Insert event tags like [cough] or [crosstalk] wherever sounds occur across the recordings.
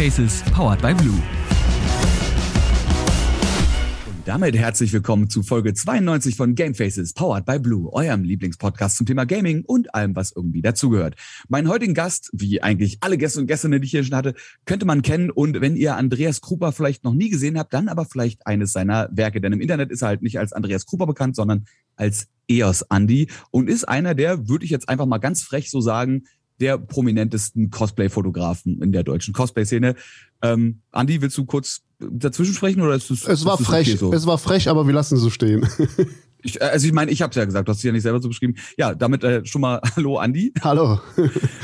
Faces, powered by Blue. Damit herzlich willkommen zu Folge 92 von Game Faces, powered by Blue, eurem Lieblingspodcast zum Thema Gaming und allem, was irgendwie dazugehört. Mein heutigen Gast, wie eigentlich alle Gäste und Gästinnen, die ich hier schon hatte, könnte man kennen. Und wenn ihr Andreas Krupa vielleicht noch nie gesehen habt, dann aber vielleicht eines seiner Werke. Denn im Internet ist er halt nicht als Andreas Krupa bekannt, sondern als EOS Andy und ist einer der, würde ich jetzt einfach mal ganz frech so sagen, der prominentesten Cosplay-Fotografen in der deutschen Cosplay-Szene. Ähm, Andi, willst du kurz dazwischen sprechen oder ist es? Es war frech. Okay so? Es war frech, aber wir lassen es so stehen. [laughs] Ich, also ich meine, ich habe es ja gesagt, du hast es ja nicht selber so beschrieben. Ja, damit äh, schon mal [laughs] Hallo Andi. Hallo.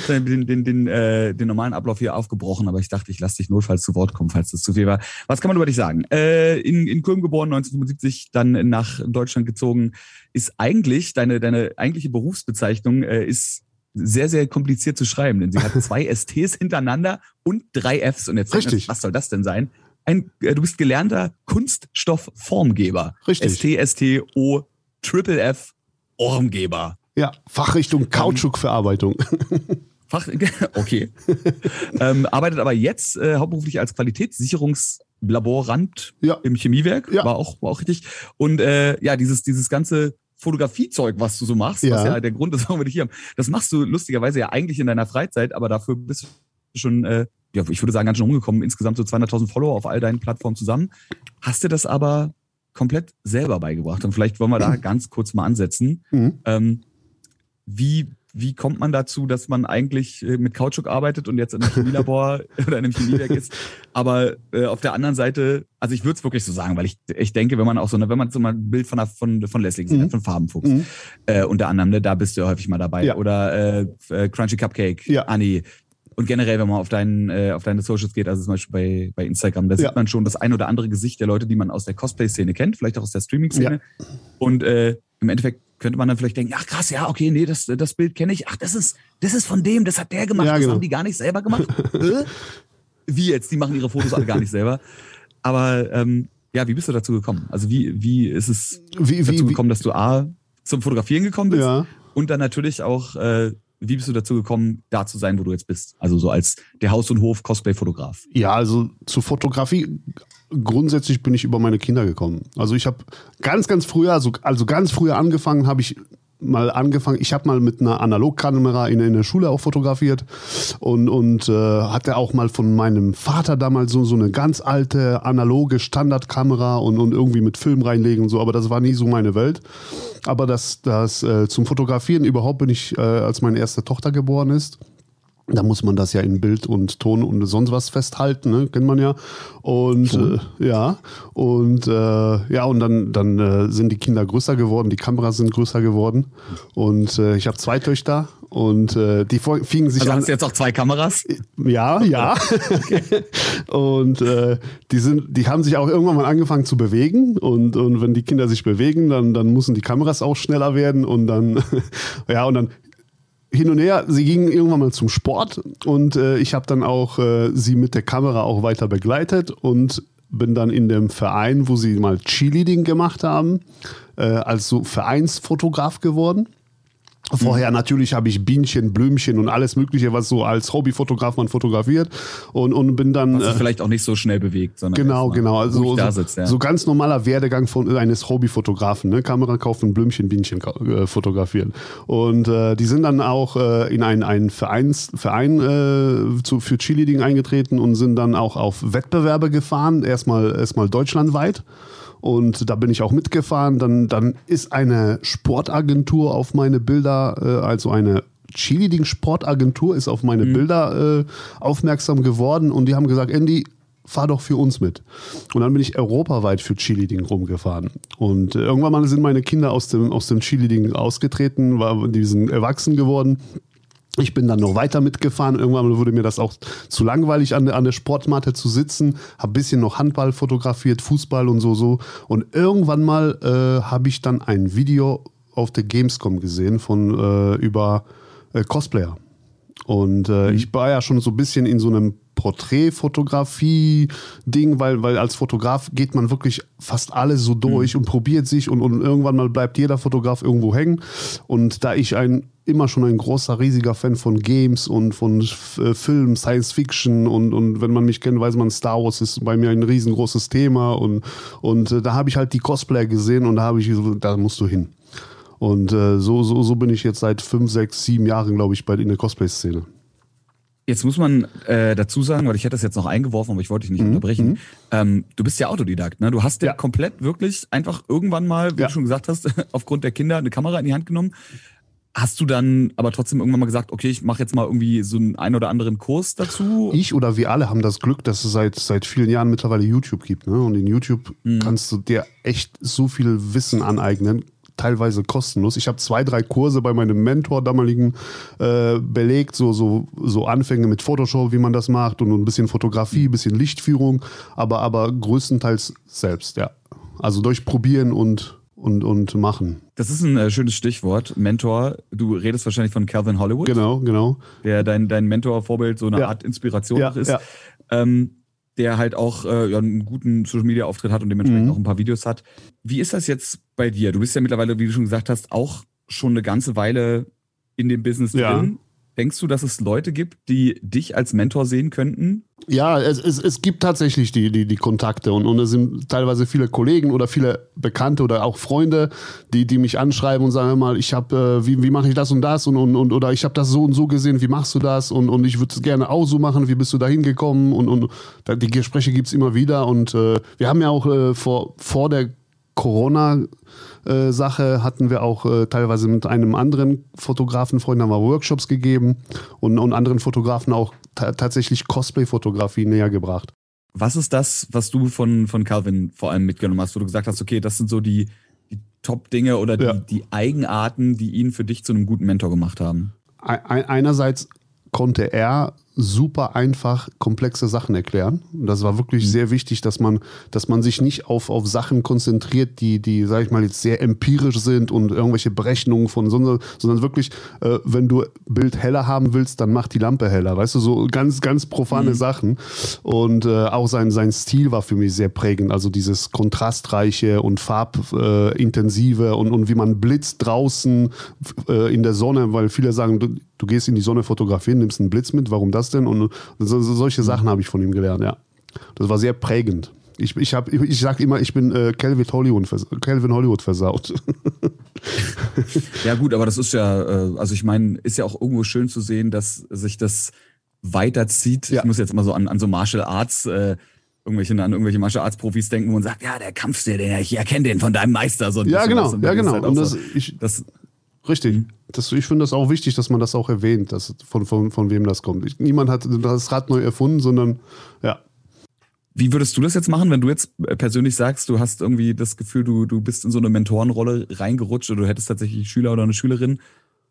den, den, den, äh, den normalen Ablauf hier aufgebrochen, aber ich dachte, ich lasse dich notfalls zu Wort kommen, falls das zu viel war. Was kann man über dich sagen? Äh, in, in Köln geboren, 1975, dann nach Deutschland gezogen, ist eigentlich deine, deine eigentliche Berufsbezeichnung äh, ist sehr, sehr kompliziert zu schreiben, denn sie hat [laughs] zwei STs hintereinander und drei Fs. Und jetzt Richtig. was soll das denn sein? Ein, äh, du bist gelernter Kunststoffformgeber. Richtig. ST, ST, O, Triple F, Formgeber. Ja, Fachrichtung Kautschukverarbeitung. [laughs] Fach, [laughs] okay. ähm, arbeitet aber jetzt äh, hauptberuflich als Qualitätssicherungslaborant ja. im Chemiewerk. Ja. War auch, war auch richtig. Und äh, ja, dieses, dieses ganze Fotografiezeug, was du so machst, ja. was ja der Grund ist, warum wir dich hier haben. Das machst du lustigerweise ja eigentlich in deiner Freizeit, aber dafür bist du schon, äh, ja, ich würde sagen, ganz schön umgekommen. Insgesamt so 200.000 Follower auf all deinen Plattformen zusammen. Hast du das aber komplett selber beigebracht? Und vielleicht wollen wir da [clears throat] ganz kurz mal ansetzen. Mhm. Ähm, wie wie kommt man dazu, dass man eigentlich äh, mit Kautschuk arbeitet und jetzt in einem Chemielabor [laughs] oder in einem Chemiewerk ist? Aber äh, auf der anderen Seite, also ich würde es wirklich so sagen, weil ich, ich denke, wenn man auch so wenn man so mal ein Bild von, von, von Leslie gesehen mhm. hat, von Farbenfuchs, mhm. äh, unter anderem, ne, da bist du ja häufig mal dabei. Ja. Oder äh, äh Crunchy Cupcake, ja. Annie. Und generell, wenn man auf, deinen, äh, auf deine Socials geht, also zum Beispiel bei, bei Instagram, da ja. sieht man schon das ein oder andere Gesicht der Leute, die man aus der Cosplay-Szene kennt, vielleicht auch aus der Streaming-Szene. Ja. Und äh, im Endeffekt könnte man dann vielleicht denken, ach krass, ja, okay, nee, das, das Bild kenne ich. Ach, das ist, das ist von dem, das hat der gemacht, ja, das genau. haben die gar nicht selber gemacht. [laughs] äh? Wie jetzt? Die machen ihre Fotos alle gar nicht selber. Aber ähm, ja, wie bist du dazu gekommen? Also wie, wie ist es wie, dazu wie, gekommen, dass du A zum Fotografieren gekommen bist ja. und dann natürlich auch, äh, wie bist du dazu gekommen, da zu sein, wo du jetzt bist? Also so als der Haus- und Hof-Cosplay-Fotograf. Ja, also zur Fotografie grundsätzlich bin ich über meine Kinder gekommen. Also ich habe ganz, ganz früher, also, also ganz früher angefangen, habe ich mal angefangen, ich habe mal mit einer Analogkamera in, in der Schule auch fotografiert und, und äh, hatte auch mal von meinem Vater damals so, so eine ganz alte analoge Standardkamera und, und irgendwie mit Film reinlegen und so, aber das war nie so meine Welt. Aber das, das äh, zum Fotografieren überhaupt bin ich, äh, als meine erste Tochter geboren ist, da muss man das ja in Bild und Ton und sonst was festhalten, ne? kennt man ja. Und äh, ja, und äh, ja, und dann, dann äh, sind die Kinder größer geworden, die Kameras sind größer geworden. Und äh, ich habe zwei Töchter und äh, die fingen sich also an. Hast du jetzt auch zwei Kameras? Ja, ja. [laughs] [laughs] und äh, die sind, die haben sich auch irgendwann mal angefangen zu bewegen. Und, und wenn die Kinder sich bewegen, dann, dann müssen die Kameras auch schneller werden. Und dann, [laughs] ja, und dann hin und her. Sie gingen irgendwann mal zum Sport und äh, ich habe dann auch äh, sie mit der Kamera auch weiter begleitet und bin dann in dem Verein, wo sie mal Cheerleading gemacht haben, äh, als so Vereinsfotograf geworden. Vorher natürlich habe ich Bienchen, Blümchen und alles Mögliche, was so als Hobbyfotograf man fotografiert und, und bin dann. Was sich vielleicht auch nicht so schnell bewegt, sondern. Genau, genau. Also so, sitzt, ja. so ganz normaler Werdegang von eines Hobbyfotografen, ne? Kamera kaufen, Blümchen, Bienchen äh, fotografieren. Und äh, die sind dann auch äh, in einen, einen Vereins, Verein äh, zu, für Cheerleading eingetreten und sind dann auch auf Wettbewerbe gefahren, erstmal erstmal deutschlandweit. Und da bin ich auch mitgefahren. Dann, dann ist eine Sportagentur auf meine Bilder, äh, also eine Cheerleading-Sportagentur ist auf meine mhm. Bilder äh, aufmerksam geworden und die haben gesagt, Andy, fahr doch für uns mit. Und dann bin ich europaweit für Cheerleading rumgefahren. Und irgendwann mal sind meine Kinder aus dem, aus dem Cheerleading ausgetreten, war, die sind erwachsen geworden. Ich bin dann noch weiter mitgefahren. Irgendwann wurde mir das auch zu langweilig, an, an der Sportmatte zu sitzen. Hab ein bisschen noch Handball fotografiert, Fußball und so, so. Und irgendwann mal äh, habe ich dann ein Video auf der Gamescom gesehen von äh, über äh, Cosplayer. Und äh, mhm. ich war ja schon so ein bisschen in so einem Porträtfotografie-Ding, weil, weil als Fotograf geht man wirklich fast alles so durch mhm. und probiert sich und, und irgendwann mal bleibt jeder Fotograf irgendwo hängen. Und da ich ein immer schon ein großer, riesiger Fan von Games und von äh, Film, Science Fiction und, und wenn man mich kennt, weiß man, Star Wars ist bei mir ein riesengroßes Thema und, und äh, da habe ich halt die Cosplayer gesehen und da habe ich so, da musst du hin. Und äh, so, so, so bin ich jetzt seit fünf, sechs, sieben Jahren, glaube ich, bei, in der Cosplay-Szene. Jetzt muss man äh, dazu sagen, weil ich hätte das jetzt noch eingeworfen, aber ich wollte dich nicht mhm. unterbrechen. Mhm. Ähm, du bist ja Autodidakt, ne? Du hast ja, ja komplett wirklich einfach irgendwann mal, wie ja. du schon gesagt hast, [laughs] aufgrund der Kinder eine Kamera in die Hand genommen. Hast du dann aber trotzdem irgendwann mal gesagt, okay, ich mache jetzt mal irgendwie so einen ein oder anderen Kurs dazu? Ich oder wir alle haben das Glück, dass es seit, seit vielen Jahren mittlerweile YouTube gibt. Ne? Und in YouTube mhm. kannst du dir echt so viel Wissen aneignen teilweise kostenlos. Ich habe zwei, drei Kurse bei meinem Mentor damaligen äh, belegt, so, so, so Anfänge mit Photoshop, wie man das macht und ein bisschen Fotografie, ein bisschen Lichtführung, aber, aber größtenteils selbst, ja. Also durch Probieren und, und, und Machen. Das ist ein äh, schönes Stichwort, Mentor. Du redest wahrscheinlich von Calvin Hollywood. Genau, genau. Der dein, dein Mentor, Vorbild, so eine ja. Art Inspiration ja, ist. Ja. Ähm, der halt auch äh, ja, einen guten Social Media Auftritt hat und dementsprechend mhm. auch ein paar Videos hat. Wie ist das jetzt bei dir? Du bist ja mittlerweile, wie du schon gesagt hast, auch schon eine ganze Weile in dem Business ja. drin. Denkst du, dass es Leute gibt, die dich als Mentor sehen könnten? Ja, es, es, es gibt tatsächlich die, die, die Kontakte und, und es sind teilweise viele Kollegen oder viele Bekannte oder auch Freunde, die, die mich anschreiben und sagen mal, ich habe, äh, wie, wie mache ich das und das und, und, und oder ich habe das so und so gesehen, wie machst du das und, und ich würde es gerne auch so machen, wie bist du da hingekommen und, und die Gespräche gibt es immer wieder und äh, wir haben ja auch äh, vor, vor der Corona äh, Sache hatten wir auch äh, teilweise mit einem anderen Fotografenfreund haben wir Workshops gegeben und, und anderen Fotografen auch tatsächlich Cosplay-Fotografie näher gebracht. Was ist das, was du von, von Calvin vor allem mitgenommen hast, wo du gesagt hast, okay, das sind so die, die Top-Dinge oder die, ja. die Eigenarten, die ihn für dich zu einem guten Mentor gemacht haben? Einerseits konnte er super einfach komplexe Sachen erklären. Und das war wirklich mhm. sehr wichtig, dass man, dass man sich nicht auf, auf Sachen konzentriert, die, die, sag ich mal, jetzt sehr empirisch sind und irgendwelche Berechnungen von, sondern, sondern wirklich, äh, wenn du Bild heller haben willst, dann mach die Lampe heller. Weißt du, so ganz, ganz profane mhm. Sachen. Und äh, auch sein, sein Stil war für mich sehr prägend. Also dieses kontrastreiche und farbintensive und, und wie man blitzt draußen äh, in der Sonne, weil viele sagen, du, gehst in die Sonne fotografieren, nimmst einen Blitz mit, warum das denn? Und so, solche mhm. Sachen habe ich von ihm gelernt, ja. Das war sehr prägend. Ich, ich, hab, ich, ich sage immer, ich bin äh, Calvin, Hollywood, Calvin Hollywood versaut. [laughs] ja, gut, aber das ist ja, äh, also ich meine, ist ja auch irgendwo schön zu sehen, dass sich das weiterzieht. Ja. Ich muss jetzt mal so an, an so Martial Arts, äh, irgendwelche, an irgendwelche Martial Arts Profis denken, man sagt, ja, der Kampfstil, den ich erkenne den von deinem Meister. So ja, genau, ja, genau. Halt und das, so, ich, das, Richtig. Mhm. Das, ich finde das auch wichtig, dass man das auch erwähnt, dass, von, von, von wem das kommt. Ich, niemand hat das Rad neu erfunden, sondern ja. Wie würdest du das jetzt machen, wenn du jetzt persönlich sagst, du hast irgendwie das Gefühl, du, du bist in so eine Mentorenrolle reingerutscht oder du hättest tatsächlich Schüler oder eine Schülerin?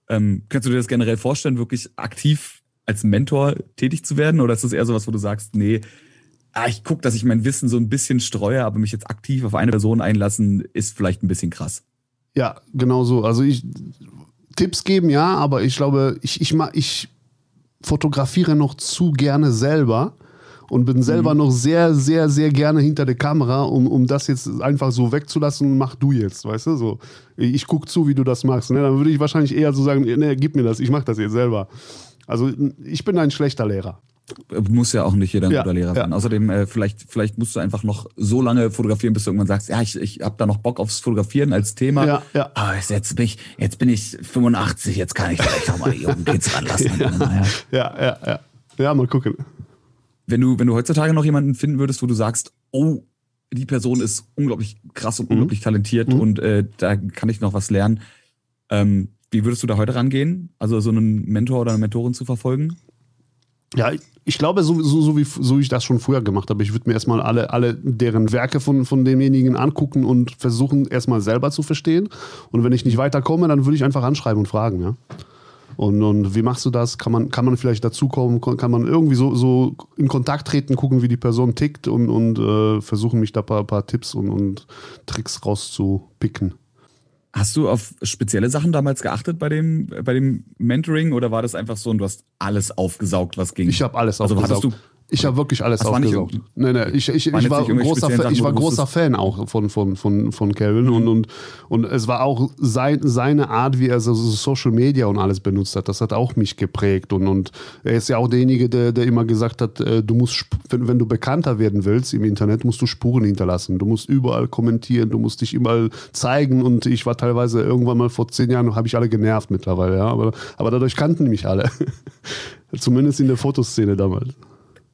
Ähm, kannst du dir das generell vorstellen, wirklich aktiv als Mentor tätig zu werden? Oder ist das eher sowas, wo du sagst, nee, ah, ich gucke, dass ich mein Wissen so ein bisschen streue, aber mich jetzt aktiv auf eine Person einlassen, ist vielleicht ein bisschen krass? Ja, genau so. Also ich Tipps geben, ja, aber ich glaube, ich, ich, ich fotografiere noch zu gerne selber und bin selber mhm. noch sehr, sehr, sehr gerne hinter der Kamera, um, um das jetzt einfach so wegzulassen, mach du jetzt, weißt du? So, ich gucke zu, wie du das machst. Ne? Dann würde ich wahrscheinlich eher so sagen, ne, gib mir das, ich mach das jetzt selber. Also ich bin ein schlechter Lehrer. Muss ja auch nicht jeder ein ja, guter Lehrer sein. Ja. Außerdem, äh, vielleicht, vielleicht musst du einfach noch so lange fotografieren, bis du irgendwann sagst, ja, ich, ich habe da noch Bock aufs Fotografieren als Thema. Ja, ja. Aber jetzt bin, ich, jetzt bin ich 85, jetzt kann ich vielleicht auch mal die jungen Kids ranlassen. [laughs] ja, ja, ja, ja. Ja, mal gucken. Wenn du, wenn du heutzutage noch jemanden finden würdest, wo du sagst, oh, die Person ist unglaublich krass und mhm. unglaublich talentiert mhm. und äh, da kann ich noch was lernen. Ähm, wie würdest du da heute rangehen? Also so einen Mentor oder eine Mentorin zu verfolgen? Ja, ich glaube, so, so, so, wie so ich das schon früher gemacht habe, ich würde mir erstmal alle, alle deren Werke von, von demjenigen angucken und versuchen, erstmal selber zu verstehen. Und wenn ich nicht weiterkomme, dann würde ich einfach anschreiben und fragen, ja. Und, und wie machst du das? Kann man, kann man vielleicht dazukommen? Kann man irgendwie so, so in Kontakt treten, gucken, wie die Person tickt und, und äh, versuchen, mich da ein paar, paar Tipps und, und Tricks rauszupicken? Hast du auf spezielle Sachen damals geachtet bei dem, bei dem Mentoring oder war das einfach so und du hast alles aufgesaugt, was ging? Ich habe alles also aufgesaugt. Ich habe wirklich alles Das aufgesaugt. Nee, nee, ich, ich, ich war großer, Fan, ich war großer Fan auch von, von, von, von Kevin und, und, und es war auch sein, seine Art, wie er so, so Social Media und alles benutzt hat, das hat auch mich geprägt und, und er ist ja auch derjenige, der, der immer gesagt hat, äh, du musst, wenn, wenn du bekannter werden willst im Internet, musst du Spuren hinterlassen, du musst überall kommentieren, du musst dich überall zeigen und ich war teilweise irgendwann mal vor zehn Jahren, habe ich alle genervt mittlerweile, ja, aber, aber dadurch kannten mich alle. [laughs] Zumindest in der Fotoszene damals.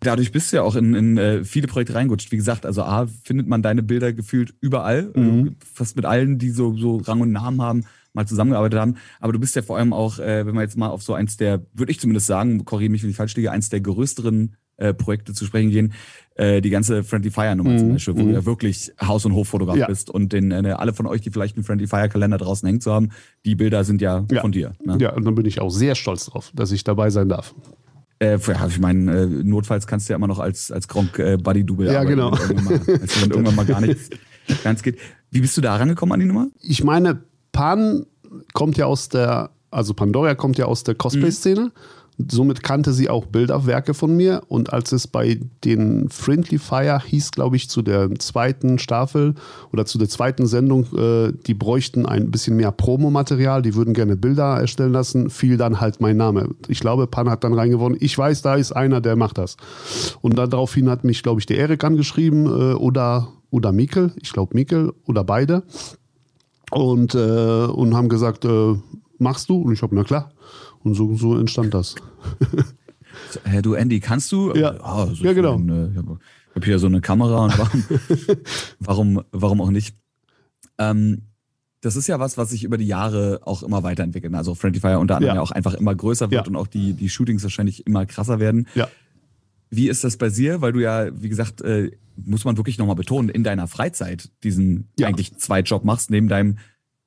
Dadurch bist du ja auch in, in äh, viele Projekte reingerutscht. Wie gesagt, also A, findet man deine Bilder gefühlt überall, Mhm. äh, fast mit allen, die so, so Rang und Namen haben, mal zusammengearbeitet haben. Aber du bist ja vor allem auch, äh, wenn wir jetzt mal auf so eins der, würde ich zumindest sagen, korrigiere mich, wenn ich falsch liege, eins der größeren äh, Projekte zu sprechen gehen, äh, die ganze Friendly Fire Nummer zum Mhm, Beispiel, wo du ja wirklich Haus- und Hoffotograf Ja. bist und den, äh, alle von euch, die vielleicht einen Friendly Fire Kalender draußen hängt zu haben, die Bilder sind ja, Ja. von dir. Ne? Ja, und dann bin ich auch sehr stolz drauf, dass ich dabei sein darf. Äh, ja, ich meine, äh, notfalls kannst du ja immer noch als, als Gronk äh, Buddy Double Ja, arbeiten, genau. wenn irgendwann mal, als wenn [laughs] irgendwann mal gar nichts ganz geht. Wie bist du da rangekommen an die Nummer? Ich meine, Pan kommt ja aus der, also Pandora kommt ja aus der Cosplay-Szene. Somit kannte sie auch Bilderwerke von mir. Und als es bei den Friendly Fire hieß, glaube ich, zu der zweiten Staffel oder zu der zweiten Sendung, äh, die bräuchten ein bisschen mehr Promomaterial, die würden gerne Bilder erstellen lassen, fiel dann halt mein Name. Ich glaube, Pan hat dann reingewonnen. Ich weiß, da ist einer, der macht das. Und daraufhin hat mich, glaube ich, der Erik angeschrieben äh, oder, oder Mikkel, ich glaube Mikkel oder beide und, äh, und haben gesagt, äh, machst du? Und ich habe, na klar. Und so, so entstand das. [laughs] Äh, du, Andy, kannst du? Ja. Ah, also Ja, genau. mein, äh, ich habe hab hier so eine Kamera und warum, [laughs] warum, warum auch nicht? Ähm, das ist ja was, was sich über die Jahre auch immer weiterentwickelt. Also Friendly Fire unter anderem Ja. ja, auch einfach immer größer wird Ja. und auch die, die Shootings wahrscheinlich immer krasser werden. Ja. Wie ist das bei dir? Weil du ja, wie gesagt, äh, muss man wirklich nochmal betonen, in deiner Freizeit diesen Ja. eigentlich Zweitjob machst, neben deinem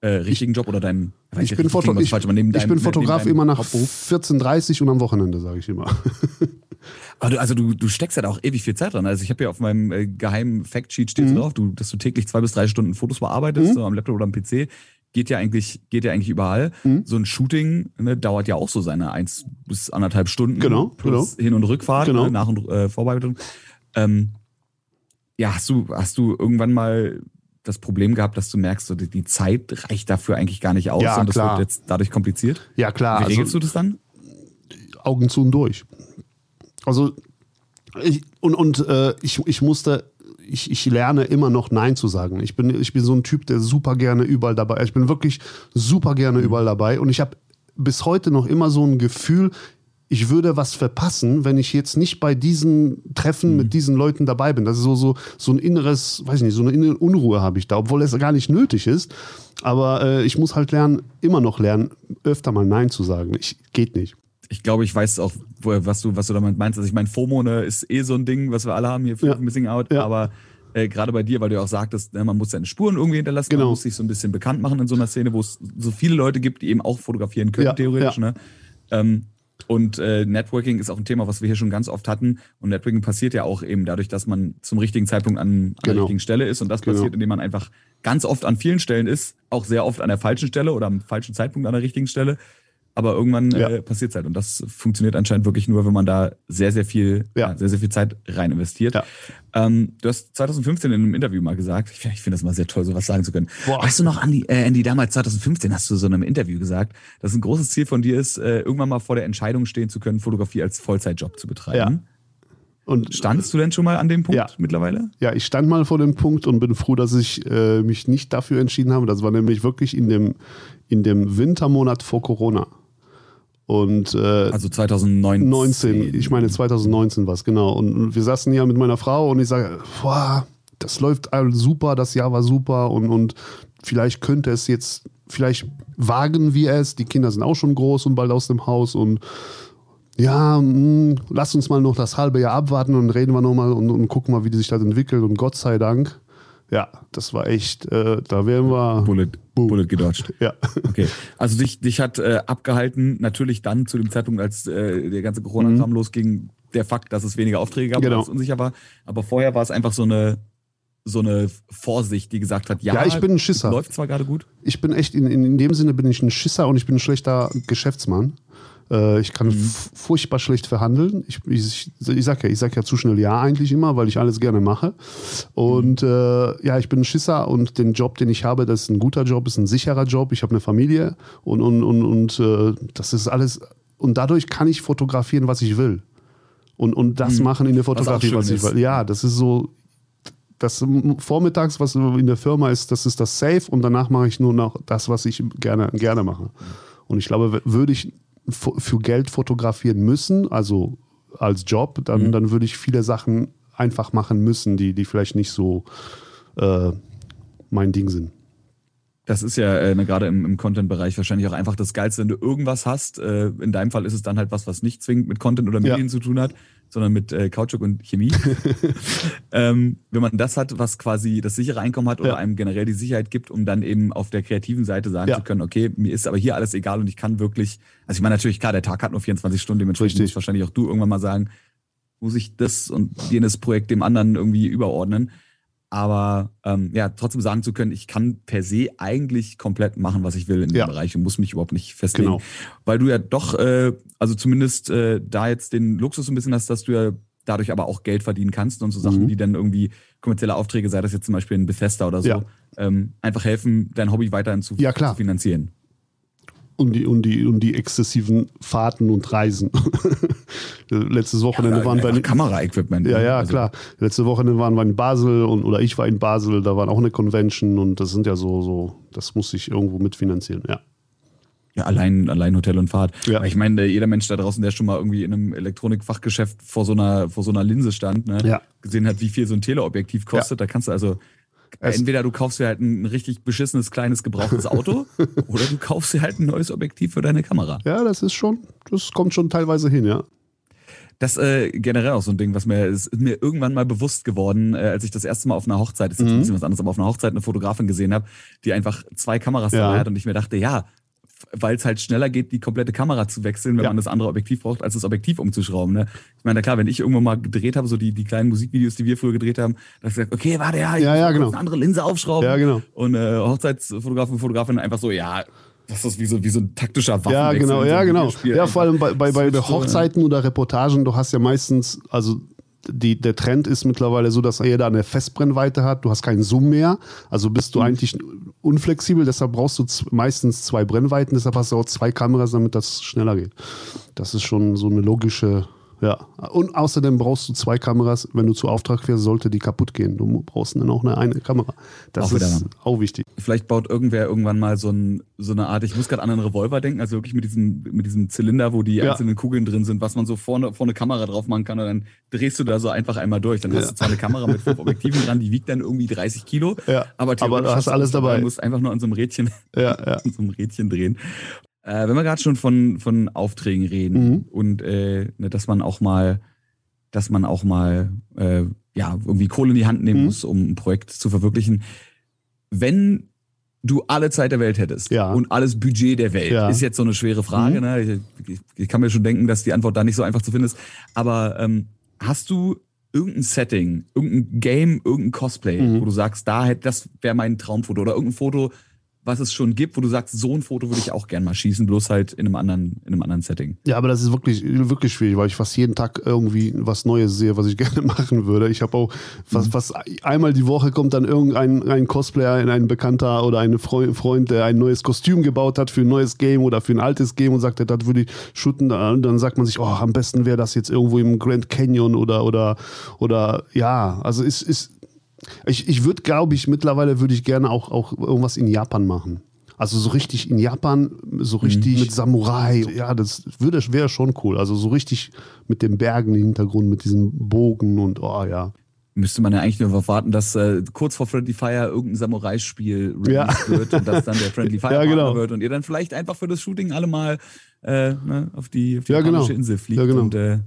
äh, richtigen Job oder deinem Ich bin, Foto ich, falsch, neben ich deinem- bin Fotograf immer nach Hauptberuf. 14.30 und am Wochenende, sage ich immer. [laughs] Aber du, also du, du steckst ja da auch ewig viel Zeit dran. Also ich habe ja auf meinem äh, geheimen Factsheet steht Mhm. drauf, du, dass du täglich zwei bis drei Stunden Fotos bearbeitest, Mhm. so am Laptop oder am PC. Geht ja eigentlich, geht ja eigentlich überall. Mhm. So ein Shooting ne, dauert ja auch so seine eins bis anderthalb Stunden. Genau, plus Hin- und Rückfahrt, Genau. ne, Nach- und äh, Vorbereitung. Ähm, ja, hast du, hast du irgendwann mal das Problem gehabt, dass du merkst, so die, Zeit reicht dafür eigentlich gar nicht aus Ja, und das klar. wird jetzt dadurch kompliziert? Ja, klar. Wie also- regelst du das dann? Augen zu und durch. Also, ich, und, und äh, ich, ich musste, ich, ich lerne immer noch Nein zu sagen. Ich bin, ich bin so ein Typ, der super gerne überall dabei Ich bin wirklich super gerne überall dabei. Und ich habe bis heute noch immer so ein Gefühl, ich würde was verpassen, wenn ich jetzt nicht bei diesen Treffen mit diesen Leuten dabei bin. Das ist so, so, so ein inneres, weiß ich nicht, so eine innere Unruhe habe ich da, obwohl es gar nicht nötig ist. Aber äh, ich muss halt lernen, immer noch lernen, öfter mal Nein zu sagen. Ich, geht nicht. ich glaube, ich weiß auch, was du, was du damit meinst. Also ich meine, FOMO ne, ist eh so ein Ding, was wir alle haben hier für Ja. Missing Out. Ja. Aber äh, gerade bei dir, weil du ja auch sagtest, ne, man muss seine Spuren irgendwie hinterlassen, Genau. man muss sich so ein bisschen bekannt machen in so einer Szene, wo es so viele Leute gibt, die eben auch fotografieren können, Ja, theoretisch. ja. Ne? Ähm, und äh, Networking ist auch ein Thema, was wir hier schon ganz oft hatten. Und Networking passiert ja auch eben dadurch, dass man zum richtigen Zeitpunkt an, an der Genau. richtigen Stelle ist. Und das Genau. passiert, indem man einfach ganz oft an vielen Stellen ist, auch sehr oft an der falschen Stelle oder am falschen Zeitpunkt an der richtigen Stelle. Aber irgendwann Ja. äh, passiert es halt. Und das funktioniert anscheinend wirklich nur, wenn man da sehr, sehr viel, Ja. ja. sehr, sehr viel Zeit rein investiert. Ja. Ähm, du hast 2015 in einem Interview mal gesagt, ich, finde- ich finde das mal sehr toll, sowas sagen zu können. Boah. Weißt du noch, Andy, äh, Andy, damals 2015 hast du so in einem Interview gesagt, dass ein großes Ziel von dir ist, äh, irgendwann mal vor der Entscheidung stehen zu können, Fotografie als Vollzeitjob zu betreiben. Und Standest du denn schon mal an dem Punkt Ja. mittlerweile? Ja, ich stand mal vor dem Punkt und bin froh, dass ich äh, mich nicht dafür entschieden habe. Das war nämlich wirklich in dem, in dem Wintermonat vor Corona. Und äh, Also 2019. 19, ich meine 2019 war es, genau. Und, wir saßen ja mit meiner Frau und ich sage, boah, das läuft super, das Jahr war super und, und vielleicht könnte es jetzt, vielleicht wagen wir es, die Kinder sind auch schon groß und bald aus dem Haus und ja, mh, lass uns mal noch das halbe Jahr abwarten und reden wir nochmal und, und gucken mal, wie sich das entwickelt und Gott sei Dank, ja, das war echt, äh, da wären wir, Bullet, Boom. Bullet gedodged. ja, Okay, also dich, dich hat äh, abgehalten, natürlich dann zu dem Zeitpunkt, als äh, der ganze Corona-Kram losging, der Fakt, dass es weniger Aufträge gab, Mhm. Genau. weil es unsicher war. Aber vorher war es einfach so eine, so eine Vorsicht, die gesagt hat, ja, Ja, ich bin ein Schisser. läuft zwar gerade gut. ich bin echt, in, in, in dem Sinne bin ich ein Schisser und ich bin ein schlechter Geschäftsmann. Äh, ich kann mhm. furchtbar schlecht verhandeln. Ich, ich, ich sage ja, ich sag ja zu schnell Ja eigentlich immer, weil ich alles gerne mache. Und mhm. äh, ja, ich bin ein Schisser und den Job, den ich habe, das ist ein guter Job, ist ein sicherer Job. Ich habe eine Familie und, und, und, und äh, das ist alles. Und dadurch kann ich fotografieren, was ich will. Und, und das mhm. machen in der Fotografie, was, was ich will. Ja, das ist so, das vormittags, was in der Firma ist, das ist das Safe und danach mache ich nur noch das, was ich gerne, gerne mache. Und ich glaube, würde ich für Geld fotografieren müssen, also als Job, dann, mhm. dann würde ich viele Sachen einfach machen müssen, die, die vielleicht nicht so äh, mein Ding sind. Das ist ja äh, ne, gerade im, im Content-Bereich wahrscheinlich auch einfach das Geilste, wenn du irgendwas hast. Äh, in deinem Fall ist es dann halt was, was nicht zwingend mit Content oder Medien ja. zu tun hat, sondern mit äh, Kautschuk und Chemie. [laughs] ähm, wenn man das hat, was quasi das sichere Einkommen hat oder ja. einem generell die Sicherheit gibt, um dann eben auf der kreativen Seite sagen ja. zu können, okay, mir ist aber hier alles egal und ich kann wirklich, also ich meine natürlich, klar, der Tag hat nur 24 Stunden, dementsprechend muss wahrscheinlich auch du irgendwann mal sagen, muss ich das und jenes Projekt dem anderen irgendwie überordnen. Aber ähm, ja, trotzdem sagen zu können, ich kann per se eigentlich komplett machen, was ich will in dem ja. Bereich und muss mich überhaupt nicht festlegen. Genau. Weil du ja doch, äh, also zumindest äh, da jetzt den Luxus ein bisschen hast, dass du ja dadurch aber auch Geld verdienen kannst und so Sachen, mhm. die dann irgendwie kommerzielle Aufträge, sei das jetzt zum Beispiel ein Bethesda oder so, ja. ähm, einfach helfen, dein Hobby weiterhin zu, ja, zu finanzieren und die, und die, und die exzessiven Fahrten und Reisen. [laughs] Letztes Wochenende ja, waren wir in Kameraequipment. Ja, ne? ja, also. klar. Letzte Wochenende waren wir in Basel und oder ich war in Basel, da war auch eine Convention und das sind ja so, so, das muss ich irgendwo mitfinanzieren, ja. Ja, allein, allein Hotel und Fahrt. Ja. ich meine, jeder Mensch da draußen, der schon mal irgendwie in einem Elektronikfachgeschäft vor so einer, vor so einer Linse stand, ne, ja. gesehen hat, wie viel so ein Teleobjektiv kostet, ja. da kannst du also Entweder du kaufst dir halt ein richtig beschissenes, kleines, gebrauchtes Auto [laughs] oder du kaufst dir halt ein neues Objektiv für deine Kamera. Ja, das ist schon, das kommt schon teilweise hin, ja. Das äh, generell auch so ein Ding, was mir ist mir irgendwann mal bewusst geworden, äh, als ich das erste Mal auf einer Hochzeit, das ist mhm. ein bisschen was anderes, aber auf einer Hochzeit eine Fotografin gesehen habe, die einfach zwei Kameras ja. dabei hat und ich mir dachte, ja, weil es halt schneller geht, die komplette Kamera zu wechseln, wenn ja. man das andere Objektiv braucht, als das Objektiv umzuschrauben. Ne? Ich meine, klar, wenn ich irgendwann mal gedreht habe, so die, die kleinen Musikvideos, die wir früher gedreht haben, da habe ich gesagt, okay, warte, ja, ich ja, ja, genau. eine andere Linse aufschrauben. Ja, genau. Und äh, Hochzeitsfotografen und Fotografen einfach so, ja, das ist wie so, wie so ein taktischer Waffenwechsel. Ja, genau, ja, genau. Ja, vor allem bei, bei, bei Hochzeiten oder Reportagen, du hast ja meistens, also die, der Trend ist mittlerweile so, dass jeder eine Festbrennweite hat. Du hast keinen Zoom mehr. Also bist du mhm. eigentlich unflexibel. Deshalb brauchst du meistens zwei Brennweiten. Deshalb hast du auch zwei Kameras, damit das schneller geht. Das ist schon so eine logische ja, und außerdem brauchst du zwei Kameras. Wenn du zu Auftrag fährst, sollte die kaputt gehen. Du brauchst dann auch eine, eine Kamera. Das auch ist auch wichtig. Vielleicht baut irgendwer irgendwann mal so, ein, so eine Art, ich muss gerade an einen Revolver denken, also wirklich mit diesem, mit diesem Zylinder, wo die ja. einzelnen Kugeln drin sind, was man so vorne, vorne Kamera drauf machen kann und dann drehst du da so einfach einmal durch. Dann hast du zwar eine Kamera mit fünf [laughs] Objektiven dran, die wiegt dann irgendwie 30 Kilo, ja. aber, aber du hast alles dabei. Du musst einfach nur an so einem Rädchen, ja, [laughs] ja. an so einem Rädchen drehen. Äh, wenn wir gerade schon von, von Aufträgen reden mhm. und äh, ne, dass man auch mal dass man auch mal äh, ja irgendwie Kohle in die Hand nehmen mhm. muss, um ein Projekt zu verwirklichen. Wenn du alle Zeit der Welt hättest ja. und alles Budget der Welt, ja. ist jetzt so eine schwere Frage. Mhm. Ne? Ich, ich, kann mir schon denken, dass die Antwort da nicht so einfach zu finden ist. Aber ähm, hast du irgendein Setting, irgendein Game, irgendein Cosplay, mhm. wo du sagst, da hätte das wäre mein Traumfoto oder irgendein Foto, was es schon gibt, wo du sagst, so ein Foto würde ich auch gern mal schießen, bloß halt in einem anderen, in einem anderen Setting. Ja, aber das ist wirklich, wirklich schwierig, weil ich fast jeden Tag irgendwie was Neues sehe, was ich [laughs] gerne machen würde. Ich habe auch fast, mhm. fast einmal die Woche kommt dann irgendein ein Cosplayer, ein Bekannter oder ein Freund, der ein neues Kostüm gebaut hat für ein neues Game oder für ein altes Game und sagt, das würde ich shooten. Und dann sagt man sich, oh, am besten wäre das jetzt irgendwo im Grand Canyon oder, oder, oder ja, also es ist, ich, ich würde, glaube ich, mittlerweile würde ich gerne auch, auch irgendwas in Japan machen. Also so richtig in Japan, so richtig mhm. mit Samurai. Ja, das würde wäre schon cool. Also so richtig mit den Bergen im Hintergrund, mit diesem Bogen und oh ja. Müsste man ja eigentlich nur darauf warten, dass äh, kurz vor Friendly Fire irgendein Samurai-Spiel ja. wird und das dann der Friendly [laughs] Fire ja, genau. wird und ihr dann vielleicht einfach für das Shooting alle mal äh, ne, auf die, auf die ja, genau. Insel fliegt ja, genau. und äh,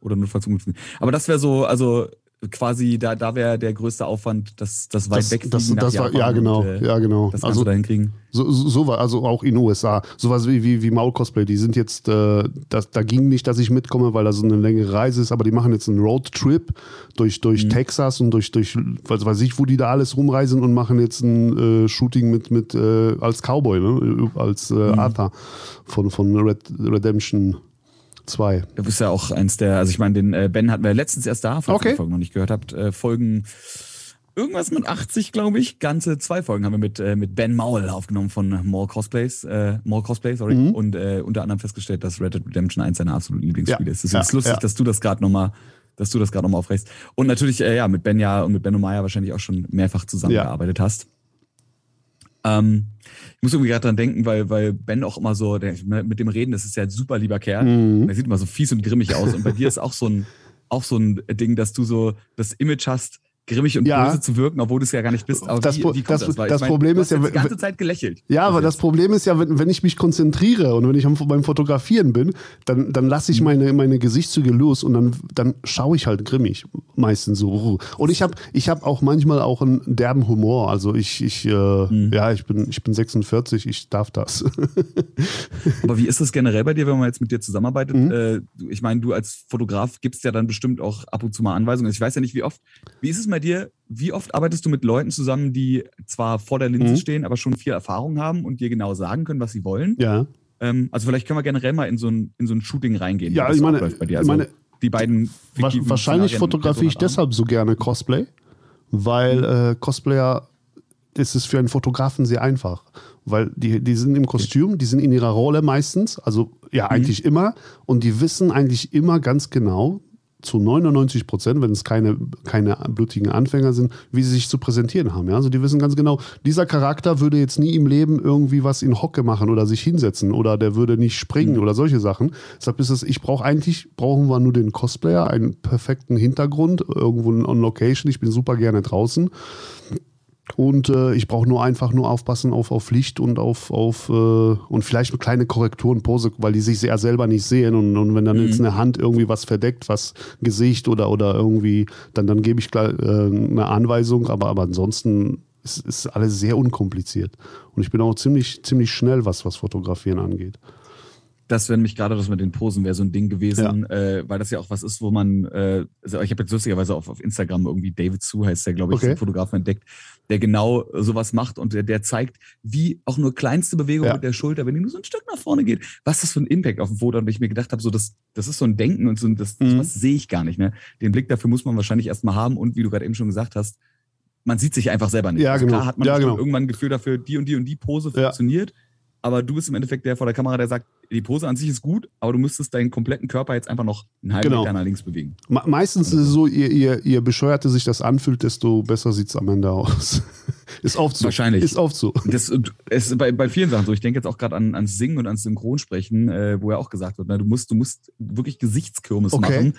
oder notfalls umgezogen. Aber das wäre so, also quasi, da, da wäre der größte Aufwand, das, das weit Das, weg das, das war, ja, genau, und, äh, ja, genau. das Ganze Also, dahin kriegen. so, so, so war, also auch in den USA. Sowas wie, wie, wie Maul-Cosplay, die sind jetzt, äh, das, da ging nicht, dass ich mitkomme, weil das so eine längere Reise ist, aber die machen jetzt einen Roadtrip durch, durch Texas und durch, durch, was weiß ich, wo die da alles rumreisen und machen jetzt ein äh, Shooting mit, mit äh, als Cowboy, ne? als äh, Arthur von, von Red, Redemption 2. Du bist ja auch eins der, also ich meine, den äh, Ben hatten wir letztens erst da, falls Okay. ihr die Folgen noch nicht gehört habt. Äh, Folgen irgendwas mit 80, glaube ich. Ganze zwei Folgen haben wir mit, äh, mit Ben Maul aufgenommen von More Cosplays, äh, More Cosplay, sorry. Mhm. Und äh, unter anderem festgestellt, dass Red Dead Redemption eins seiner absoluten Lieblingsspiele Ja, ist. Deswegen ist es ja, lustig, ja. dass du das gerade nochmal dass du das gerade nochmal aufreißt. Und natürlich, äh, ja, mit Ben ja und mit Ben Maya wahrscheinlich auch schon mehrfach zusammengearbeitet hast. Ähm, ich muss irgendwie gerade dran denken, weil, weil Ben auch immer so, der, ne, mit dem Reden, das ist ja ein super lieber Kerl. Mhm. Der sieht immer so fies und grimmig aus. Und bei dir ist auch so ein, auch so ein Ding, dass du so das Image hast, grimmig und Ja. böse zu wirken, obwohl du es ja gar nicht bist. Aber Das wie, wie das- das? Das ich mein, Problem du ist hast ja, die ganze Zeit gelächelt. Ja, aber das. Problem ist ja, wenn, wenn ich mich konzentriere und wenn ich beim Fotografieren bin, dann, dann lasse Mhm. ich meine, meine Gesichtszüge los und dann, dann schaue ich halt grimmig. Meistens so. Und ich habe ich hab auch manchmal auch einen derben Humor. Also ich, ich äh, Mhm. ja, ich bin, ich bin 46, ich darf das. [laughs] Aber wie ist das generell bei dir, wenn man jetzt mit dir zusammenarbeitet? Mhm. Äh, ich meine, du als Fotograf gibst ja dann bestimmt auch ab und zu mal Anweisungen. Ich weiß ja nicht, wie oft. Wie ist es bei dir? Wie oft arbeitest du mit Leuten zusammen, die zwar vor der Linse Mhm. stehen, aber schon viel Erfahrung haben und dir genau sagen können, was sie wollen? ja. Ähm, also vielleicht können wir generell mal in so ein, in so ein Shooting reingehen. Ja, ich meine- dir. ich Also meine, die beiden Wahrscheinlich fotografiere ich deshalb so gerne Cosplay, weil äh, Cosplayer ist es für einen Fotografen sehr einfach. Weil die, die sind im Kostüm, die sind in ihrer Rolle meistens, also ja, eigentlich immer, und die wissen eigentlich immer ganz genau, zu 99 Prozent, wenn es keine, keine blutigen Anfänger sind, wie sie sich zu präsentieren haben. Ja? Also die wissen ganz genau, dieser Charakter würde jetzt nie im Leben irgendwie was in Hocke machen oder sich hinsetzen oder der würde nicht springen oder solche Sachen. Deshalb ist es, ich brauche eigentlich, brauchen wir nur den Cosplayer, einen perfekten Hintergrund, irgendwo on Location. Ich bin super gerne draußen. Und äh, ich brauche nur einfach nur aufpassen auf, auf Licht und auf, auf äh, und vielleicht eine kleine Korrekturen, Pose, weil die sich ja selber nicht sehen. Und, und wenn dann jetzt eine Hand irgendwie was verdeckt, was Gesicht oder, oder irgendwie, dann, dann gebe ich gleich, äh, eine Anweisung, aber, aber ansonsten ist, ist alles sehr unkompliziert. Und ich bin auch ziemlich, ziemlich schnell, was, was Fotografieren angeht. Das wäre nämlich gerade das mit den Posen wäre so ein Ding gewesen, äh, weil das ja auch was ist, wo man, äh, also ich habe jetzt lustigerweise auf, auf Instagram irgendwie David Su heißt der, glaube ich, Okay. den Fotografen entdeckt, der genau sowas macht und der, der zeigt, wie auch nur kleinste Bewegung Ja. mit der Schulter, wenn die nur so ein Stück nach vorne geht, was das für ein Impact auf dem Foto. Und ich mir gedacht habe, so das, das ist so ein Denken und so ein, das, Mhm. das sehe ich gar nicht. Ne? Den Blick dafür muss man wahrscheinlich erstmal haben und wie du gerade eben schon gesagt hast, man sieht sich einfach selber nicht. Ja, also genau. Klar hat man Ja, genau. irgendwann ein Gefühl dafür, die und die und die Pose Ja. Aber du bist im Endeffekt der vor der Kamera, der sagt, die Pose an sich ist gut, aber du müsstest deinen kompletten Körper jetzt einfach noch einen halben Genau. Meter nach links bewegen. Me- Meistens ist es so, je, je, je bescheuerter sich das anfühlt, desto besser sieht es am Ende aus. [laughs] ist oft so. Wahrscheinlich. Ist oft so. Das ist bei, bei vielen Sachen so. Ich denke jetzt auch gerade an, ans Singen und ans Synchronsprechen, äh, wo ja auch gesagt wird, ne, du musst, du musst wirklich Gesichtskirmes Okay. machen,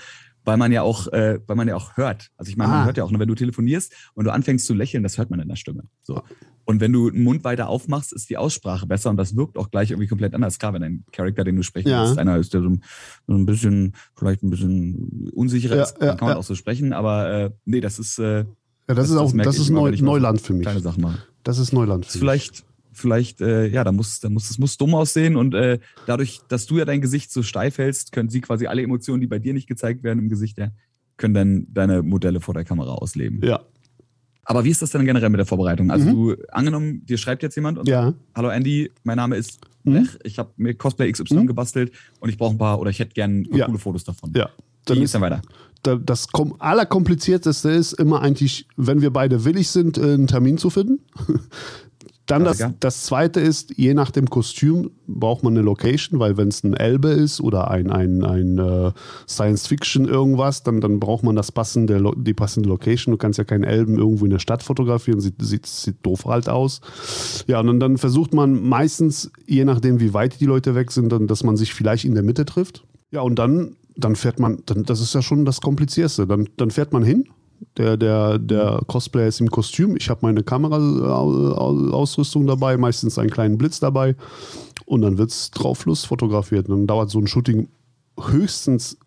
weil man ja auch, äh, weil man ja auch hört. Also ich meine, man Ah. hört ja auch, ne, wenn du telefonierst und du anfängst zu lächeln, das hört man in der Stimme. So. Und wenn du den Mund weiter aufmachst, ist die Aussprache besser und das wirkt auch gleich irgendwie komplett anders. Klar, wenn dein Charakter, den du sprechen Ja. willst, einer ist, der so ein, so ein bisschen, vielleicht ein bisschen unsicherer Ja, ist, ja, kann man auch so sprechen, aber äh, nee, das ist äh, Ja, das, Das- ist auch das das ist immer, Neu, mal Neuland für mich. kleine Sachen mache. Das ist Neuland Das für ist mich. vielleicht, vielleicht, äh, ja, da muss, da muss, es muss dumm aussehen und äh, dadurch, dass du ja dein Gesicht so steif hältst, können sie quasi alle Emotionen, die bei dir nicht gezeigt werden im Gesicht, ja, können dann deine Modelle vor der Kamera ausleben. Ja. Aber wie ist das denn generell mit der Vorbereitung? Also Mhm. du, angenommen, dir schreibt jetzt jemand und Ja. Hallo Andy, mein Name ist Mhm. Ich habe mir Cosplay XY Mhm. gebastelt und ich brauche ein paar oder ich hätte gern Ja. coole Fotos davon. Ja. Wie Dann ist ist, dann weiter? da- das kom allerkomplizierteste ist immer eigentlich, wenn wir beide willig sind, äh, einen Termin zu finden. [laughs] Dann das, das zweite ist, je nach dem Kostüm braucht man eine Location, weil wenn es ein Elbe ist oder ein, ein, ein äh, Science-Fiction irgendwas, dann, dann braucht man das passende, die passende Location. Du kannst ja keinen Elben irgendwo in der Stadt fotografieren, sieht, sieht, sieht doof halt aus. Ja, und dann, dann versucht man meistens, je nachdem wie weit die Leute weg sind, dann, dass man sich vielleicht in der Mitte trifft. Ja, und dann, dann fährt man, dann, das ist ja schon das Komplizierste. Dann, dann fährt man hin. Der, der, der Cosplayer ist im Kostüm. Ich habe meine Kameraausrüstung dabei, meistens einen kleinen Blitz dabei. Und dann wird es drauf Fluss fotografiert. Dann dauert so ein Shooting höchstens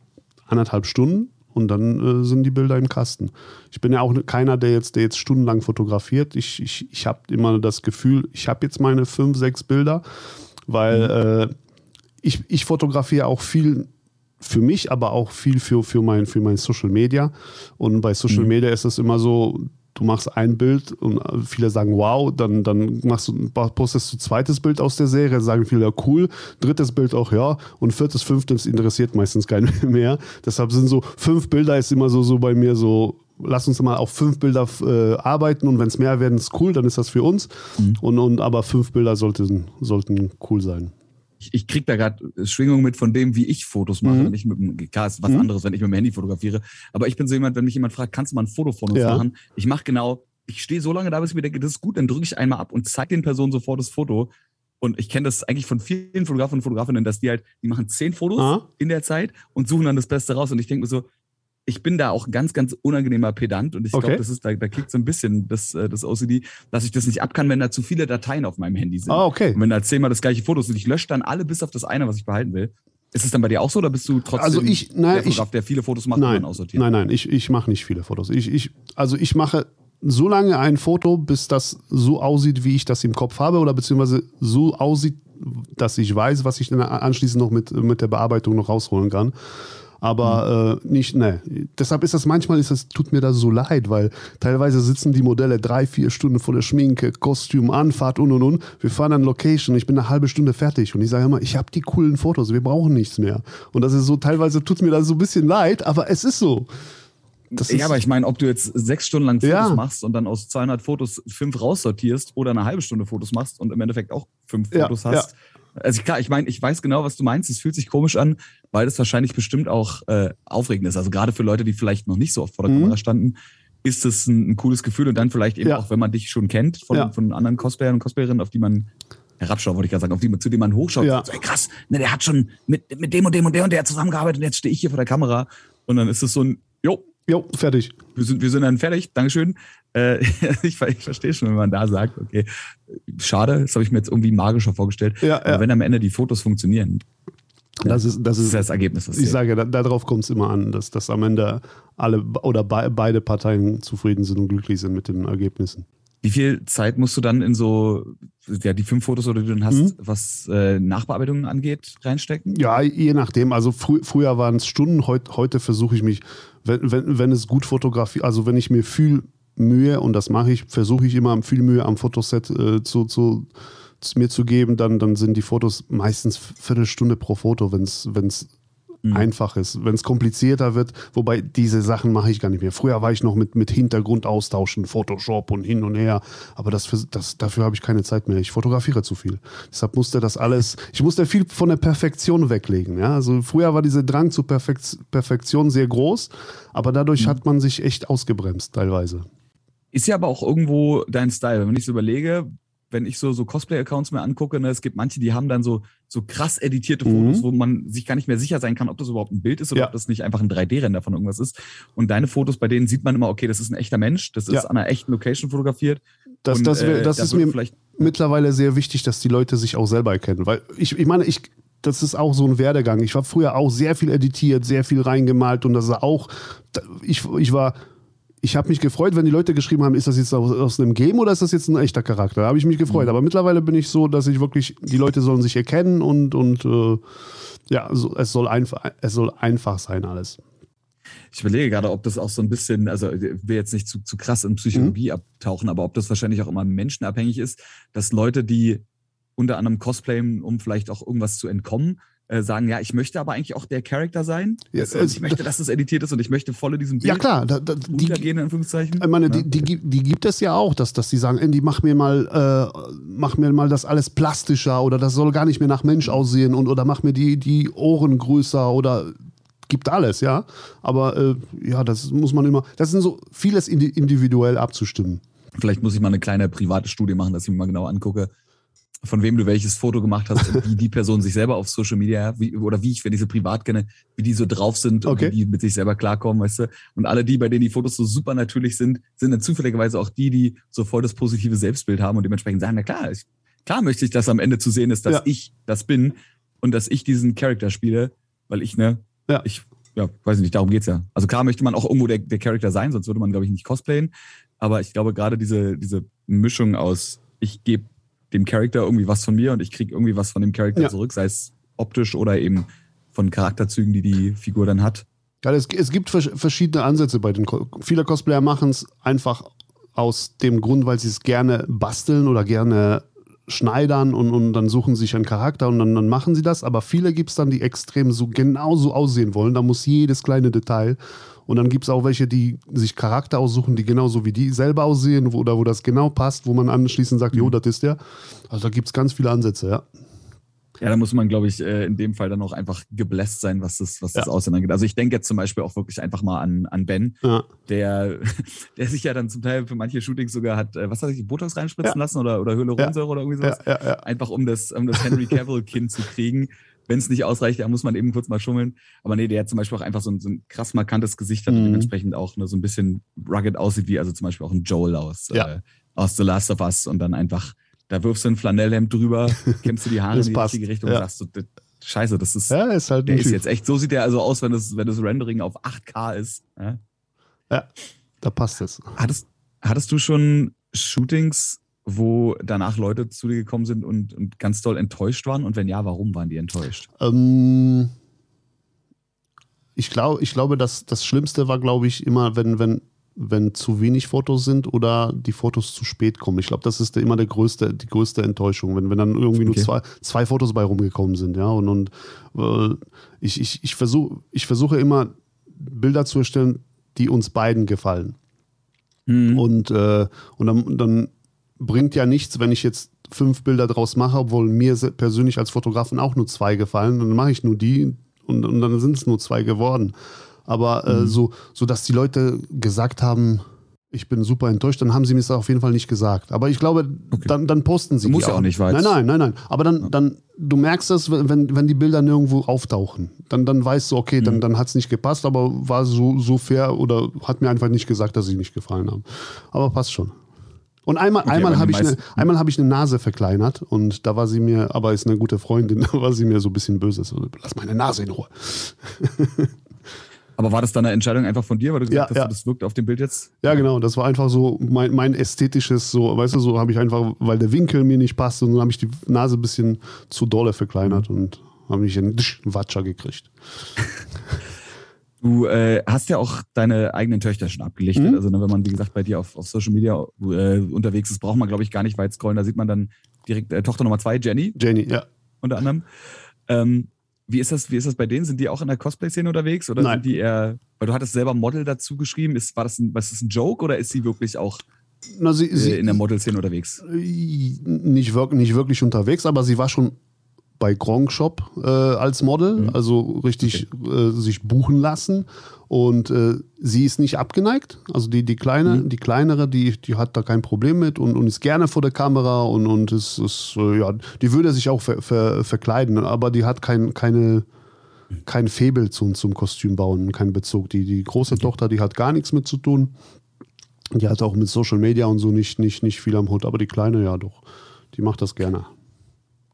anderthalb Stunden. und dann äh, sind die Bilder im Kasten. Ich bin ja auch keiner, der jetzt, der jetzt stundenlang fotografiert. Ich, ich, ich habe immer das Gefühl, ich habe jetzt meine fünf, sechs Bilder, weil äh, ich, ich fotografiere auch viel für mich, aber auch viel für, für, mein, für mein Social Media. Und bei Social mhm. Media ist es immer so, du machst ein Bild und viele sagen wow, dann, dann machst du, postest du ein zweites Bild aus der Serie, sagen viele cool, drittes Bild auch ja und viertes, fünftes interessiert meistens keinen [laughs] mehr. Deshalb sind so fünf Bilder ist immer so, so bei mir so, lass uns mal auf fünf Bilder äh, arbeiten und wenn es mehr werden, ist cool, dann ist das für uns. Mhm. Und, und aber fünf Bilder sollten, sollten cool sein ich, ich kriege da gerade Schwingungen mit von dem, wie ich Fotos mache. Mhm. Ich mit, klar, ist was mhm. anderes, wenn ich mit dem Handy fotografiere. Aber ich bin so jemand, wenn mich jemand fragt, kannst du mal ein Foto von uns ja. machen? Ich mache genau, ich stehe so lange da, bis ich mir denke, das ist gut, dann drücke ich einmal ab und zeige den Personen sofort das Foto. Und ich kenne das eigentlich von vielen Fotografen und Fotografinnen, dass die halt, die machen zehn Fotos ah. in der Zeit und suchen dann das Beste raus. Und ich denke mir so, ich bin da auch ein ganz, ganz unangenehmer Pedant und ich okay. glaube, das ist, da, da kickt so ein bisschen das, äh, das OCD, dass ich das nicht ab kann, wenn da zu viele Dateien auf meinem Handy sind. Ah, okay. Und wenn da zehnmal das gleiche Foto ist und ich lösche dann alle bis auf das eine, was ich behalten will. Ist es dann bei dir auch so oder bist du trotzdem also ich, nein, der Fotograf, der viele Fotos macht nein, und aussortiert? Nein, nein, ich, ich mache nicht viele Fotos. Ich, ich, also ich mache so lange ein Foto, bis das so aussieht, wie ich das im Kopf habe oder beziehungsweise so aussieht, dass ich weiß, was ich dann anschließend noch mit, mit der Bearbeitung noch rausholen kann aber mhm. äh, nicht, ne. Deshalb ist das manchmal, ist das, tut mir das so leid, weil teilweise sitzen die Modelle drei, vier Stunden vor der Schminke, Kostüm, Anfahrt und und und. Wir fahren an Location, ich bin eine halbe Stunde fertig und ich sage immer, ich habe die coolen Fotos, wir brauchen nichts mehr. Und das ist so, teilweise tut mir das so ein bisschen leid, aber es ist so. Das ja, aber ich meine, ob du jetzt sechs Stunden lang Fotos ja. machst und dann aus 200 Fotos fünf raussortierst oder eine halbe Stunde Fotos machst und im Endeffekt auch fünf ja, Fotos hast, ja. Also klar, ich meine, ich weiß genau, was du meinst. Es fühlt sich komisch an, weil das wahrscheinlich bestimmt auch äh, aufregend ist. Also gerade für Leute, die vielleicht noch nicht so oft vor der mhm. Kamera standen, ist es ein, ein, cooles Gefühl. Und dann vielleicht eben ja. auch, wenn man dich schon kennt von, ja. von anderen Cosplayern und Cosplayerinnen, auf die man herabschaut, wollte ich gerade sagen, auf die, zu denen man hochschaut. Ja. So, ey, krass, ne, der hat schon mit, mit dem und dem und der und der zusammengearbeitet und jetzt stehe ich hier vor der Kamera. Und dann ist es so ein, jo, Jo, fertig. Wir sind, wir sind dann fertig. Dankeschön. Äh, [laughs] ich, ich verstehe schon, wenn man da sagt, okay, schade, das habe ich mir jetzt irgendwie magischer vorgestellt. Ja, Aber ja. wenn am Ende die Fotos funktionieren, das ist das, ist, das Ergebnis. Das ich sage, darauf kommt es immer an, dass, dass am Ende alle oder be beide Parteien zufrieden sind und glücklich sind mit den Ergebnissen. Wie viel Zeit musst du dann in so, ja, die fünf Fotos, oder die du dann hast, mhm. was äh, Nachbearbeitungen angeht, reinstecken? Ja, je nachdem. Also frü früher waren es Stunden, heut, heute versuche ich mich, wenn, wenn, wenn es gut fotografiert, also wenn ich mir viel Mühe, und das mache ich, versuche ich immer viel Mühe am Fotoset äh, zu, zu, zu, mir zu geben, dann, dann sind die Fotos meistens Viertelstunde pro Foto, wenn es mhm. einfach ist. Wenn es komplizierter wird, wobei diese Sachen mache ich gar nicht mehr. Früher war ich noch mit, mit Hintergrund austauschen, Photoshop und hin und her, aber das, das, dafür habe ich keine Zeit mehr. Ich fotografiere zu viel. Deshalb musste das alles, ich musste viel von der Perfektion weglegen. Ja? Also früher war dieser Drang zur Perfekt, Perfektion sehr groß, aber dadurch mhm. hat man sich echt ausgebremst teilweise. Ist ja aber auch irgendwo dein Style. Wenn ich so überlege, wenn ich so, so Cosplay-Accounts mir angucke, ne, es gibt manche, die haben dann so, so krass editierte Fotos, mhm. wo man sich gar nicht mehr sicher sein kann, ob das überhaupt ein Bild ist oder ja. ob das nicht einfach ein 3D-Render von irgendwas ist. Und deine Fotos, bei denen sieht man immer, okay, das ist ein echter Mensch, das ist ja. an einer echten Location fotografiert. Das, und, das, das äh, ist mir mittlerweile sehr wichtig, dass die Leute sich auch selber erkennen. Weil ich, ich meine, ich, das ist auch so ein Werdegang. Ich war früher auch sehr viel editiert, sehr viel reingemalt und das ist auch, ich, ich war ich habe mich gefreut, wenn die Leute geschrieben haben, ist das jetzt aus, aus, einem Game oder ist das jetzt ein echter Charakter? Da habe ich mich gefreut. Mhm. Aber mittlerweile bin ich so, dass ich wirklich, die Leute sollen sich erkennen und, und äh, ja, so, es, soll einfach, es soll einfach sein alles. Ich überlege gerade, ob das auch so ein bisschen, also ich will jetzt nicht zu, zu krass in Psychologie mhm. abtauchen, aber ob das wahrscheinlich auch immer menschenabhängig ist, dass Leute, die unter anderem cosplayen, um vielleicht auch irgendwas zu entkommen, äh, sagen, ja, ich möchte aber eigentlich auch der Charakter sein. Ja, also, ich möchte, dass es editiert ist und ich möchte voll in diesem Bild ja, klar, da, da, untergehen, in Anführungszeichen. Ich meine, ja. die, die, die, gibt es ja auch, dass, dass die sagen, Andy, mach mir mal, äh, mach mir mal das alles plastischer oder das soll gar nicht mehr nach Mensch aussehen und oder mach mir die, die Ohren größer oder gibt alles, ja. Aber äh, ja, das muss man immer, das sind so vieles individuell abzustimmen. Vielleicht muss ich mal eine kleine private Studie machen, dass ich mir mal genau angucke, von wem du welches Foto gemacht hast und wie die Person sich selber auf Social Media wie, oder wie ich, wenn ich sie privat kenne, wie die so drauf sind okay. und wie die mit sich selber klarkommen, weißt du. Und alle die, bei denen die Fotos so super natürlich sind, sind dann zufälligerweise auch die, die so voll das positive Selbstbild haben und dementsprechend sagen, na klar, ich, klar möchte ich, dass am Ende zu sehen ist, dass ja. ich das bin und dass ich diesen Charakter spiele, weil ich, ne, ja. ich ja, weiß ich nicht, darum geht's ja. Also klar möchte man auch irgendwo der, der Charakter sein, sonst würde man, glaube ich, nicht cosplayen. Aber ich glaube, gerade diese, diese Mischung aus, ich gebe dem Charakter irgendwie was von mir und ich kriege irgendwie was von dem Charakter ja. zurück, sei es optisch oder eben von Charakterzügen, die die Figur dann hat. Ja, es, es gibt verschiedene Ansätze bei den. Viele Cosplayer machen es einfach aus dem Grund, weil sie es gerne basteln oder gerne schneidern und, und dann suchen sich einen Charakter und dann, dann machen sie das. Aber viele gibt es dann, die extrem so genauso aussehen wollen. Da muss jedes kleine Detail. Und dann gibt es auch welche, die sich Charakter aussuchen, die genauso wie die selber aussehen wo, oder wo das genau passt, wo man anschließend sagt, mhm. jo, das ist der. Also da gibt es ganz viele Ansätze, ja. Ja, da muss man, glaube ich, äh, in dem Fall dann auch einfach gebläst sein, was das, was das ja. Aussehen angeht. Also ich denke jetzt zum Beispiel auch wirklich einfach mal an, an Ben, ja. der, [laughs] der sich ja dann zum Teil für manche Shootings sogar hat, äh, was hat sich Botox reinspritzen ja. lassen oder, oder Hyaluronsäure oder irgendwie sowas. Einfach um das, um das Henry Cavill-Kind zu kriegen. Wenn es nicht ausreicht, dann muss man eben kurz mal schummeln. Aber nee, der hat zum Beispiel auch einfach so ein, so ein krass markantes Gesicht hat mhm. und dementsprechend auch nur so ein bisschen rugged aussieht, wie also zum Beispiel auch ein Joel aus, äh, aus The Last of Us und dann einfach da wirfst du ein Flanellhemd drüber, [laughs] kämmst du die Haare in die passt. richtige Richtung ja. und sagst so, Scheiße, das ist, ja, ist halt der ist jetzt echt, so sieht der also aus, wenn das, wenn das Rendering auf 8K ist. Ja, ja da passt es. Hattest, hattest du schon Shootings, wo danach Leute zu dir gekommen sind und, und ganz doll enttäuscht waren? Und wenn ja, warum waren die enttäuscht? Ähm, ich, glaub, ich glaube, dass das Schlimmste war, glaube ich, immer, wenn, wenn wenn zu wenig Fotos sind oder die Fotos zu spät kommen. Ich glaube, das ist immer der größte, die größte Enttäuschung, wenn, wenn dann irgendwie okay. nur zwei, zwei Fotos bei rumgekommen sind. Ja? Und, und äh, ich, ich, ich, versuch, ich versuche immer Bilder zu erstellen, die uns beiden gefallen. Mhm. Und, äh, und dann, dann bringt ja nichts, wenn ich jetzt fünf Bilder draus mache, obwohl mir persönlich als Fotografen auch nur zwei gefallen. Dann mache ich nur die und, und dann sind es nur zwei geworden aber äh, mhm. so, so, dass die Leute gesagt haben, ich bin super enttäuscht, dann haben sie mir das auf jeden Fall nicht gesagt. Aber ich glaube, okay. dann, dann posten sie du musst ja auch nicht weiter. Nein, nein, nein, nein. Aber dann, dann du merkst es, wenn, wenn die Bilder nirgendwo auftauchen. Dann, dann weißt du, okay, mhm. dann, dann hat es nicht gepasst, aber war so, so fair oder hat mir einfach nicht gesagt, dass sie nicht gefallen haben. Aber passt schon. Und einmal, okay, einmal habe ich, eine, hab ich eine Nase verkleinert und da war sie mir, aber ist eine gute Freundin, [laughs] da war sie mir so ein bisschen böse. So, lass meine Nase in Ruhe. [laughs] Aber war das dann eine Entscheidung einfach von dir, weil du gesagt ja, hast, ja. das wirkt auf dem Bild jetzt? Ja, genau. Das war einfach so mein, mein ästhetisches, so, weißt du, so habe ich einfach, weil der Winkel mir nicht passt und dann habe ich die Nase ein bisschen zu dolle verkleinert und habe mich einen Watscher gekriegt. [laughs] Du äh, hast ja auch deine eigenen Töchter schon abgelichtet. Mhm. Also ne, wenn man, wie gesagt, bei dir auf, auf Social Media äh, unterwegs ist, braucht man, glaube ich, gar nicht weit scrollen. Da sieht man dann direkt äh, Tochter Nummer zwei, Jenny. Jenny, ja. Unter anderem. Ähm, wie ist das, wie ist das bei denen? Sind die auch in der Cosplay-Szene unterwegs? Oder Nein. sind die eher, weil du hattest selber Model dazu geschrieben, ist, war das ein, was ist ein Joke oder ist sie wirklich auch Na, sie, sie, äh, in der Model-Szene unterwegs? Nicht, wirklich, nicht wirklich unterwegs, aber sie war schon bei Gronk Shop äh, als Model, mhm. also richtig okay. äh, sich buchen lassen. Und äh, sie ist nicht abgeneigt. Also die, die kleine, mhm. die kleinere, die, die hat da kein Problem mit und, und ist gerne vor der Kamera und, und ist, ist äh, ja, die würde sich auch ver, ver, verkleiden, aber die hat kein, keine, kein Febel zum, zum Kostüm bauen, keinen Bezug. Die, die große okay. Tochter, die hat gar nichts mit zu tun. Die hat auch mit Social Media und so nicht, nicht, nicht viel am Hut, aber die kleine ja doch. Die macht das gerne.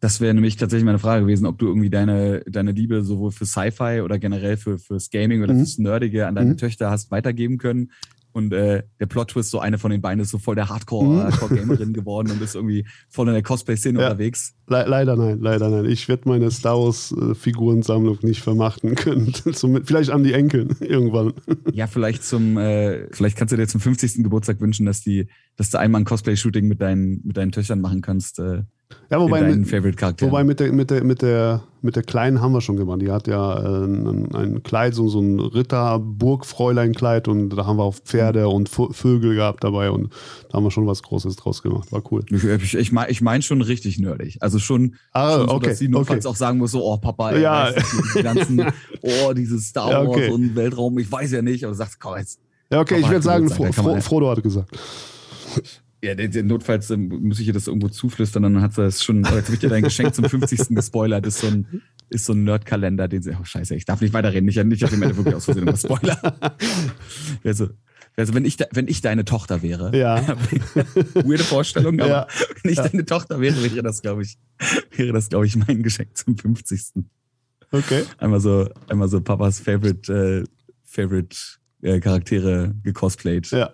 Das wäre nämlich tatsächlich meine Frage gewesen, ob du irgendwie deine, deine Liebe sowohl für Sci-Fi oder generell für, fürs Gaming oder mhm. fürs Nerdige an deine mhm. Töchter hast weitergeben können. Und äh, der Plot-Twist, so eine von den beiden ist so voll der Hardcore-Gamerin mhm. [laughs] geworden und ist irgendwie voll in der Cosplay-Szene ja. unterwegs. Le leider nein, leider nein. Ich werde meine Star Wars-Figurensammlung nicht vermachten können. [laughs] vielleicht an die Enkel [laughs] irgendwann. Ja, vielleicht zum, äh, vielleicht kannst du dir zum 50. Geburtstag wünschen, dass die, dass du einmal ein Cosplay-Shooting mit deinen, mit deinen Töchtern machen kannst. Äh, ja, wobei, mit, wobei mit, der, mit, der, mit, der, mit der Kleinen haben wir schon gemacht. Die hat ja äh, ein, ein, Kleid, so, so ein Ritter-Burgfräulein-Kleid und da haben wir auch Pferde und Vögel gehabt dabei und da haben wir schon was Großes draus gemacht. War cool. Ich, ich, ich meine ich mein schon richtig nerdig. Also schon, ah, schon so, okay, dass sie notfalls okay. auch sagen muss, so, oh Papa, ey, ja. weißt die ganzen, [laughs] oh, dieses Star Wars ja, okay. und Weltraum, ich weiß ja nicht, aber du sagst, komm jetzt. Ja, okay, Papa ich würde sagen, Fro Fro Frodo hat gesagt. Ja, notfalls ähm, muss ich ihr das irgendwo zuflüstern, dann hat sie das schon, jetzt habe ich dir dein Geschenk zum 50. gespoilert, ist so ein, ist so ein Nerdkalender, den sie, oh scheiße, ich darf nicht weiterreden, nicht auf dem Ende wirklich aus Versehen über Spoiler. also, also wenn ich, wenn ich deine Tochter wäre, ja. [laughs] weirde Vorstellung, aber ja. wenn ich ja. deine Tochter wäre, wäre das, glaube ich, wäre das, glaube ich, mein Geschenk zum 50. Okay. Einmal so, einmal so Papas Favorite, äh, Favorite äh, Charaktere gecosplayt. Ja.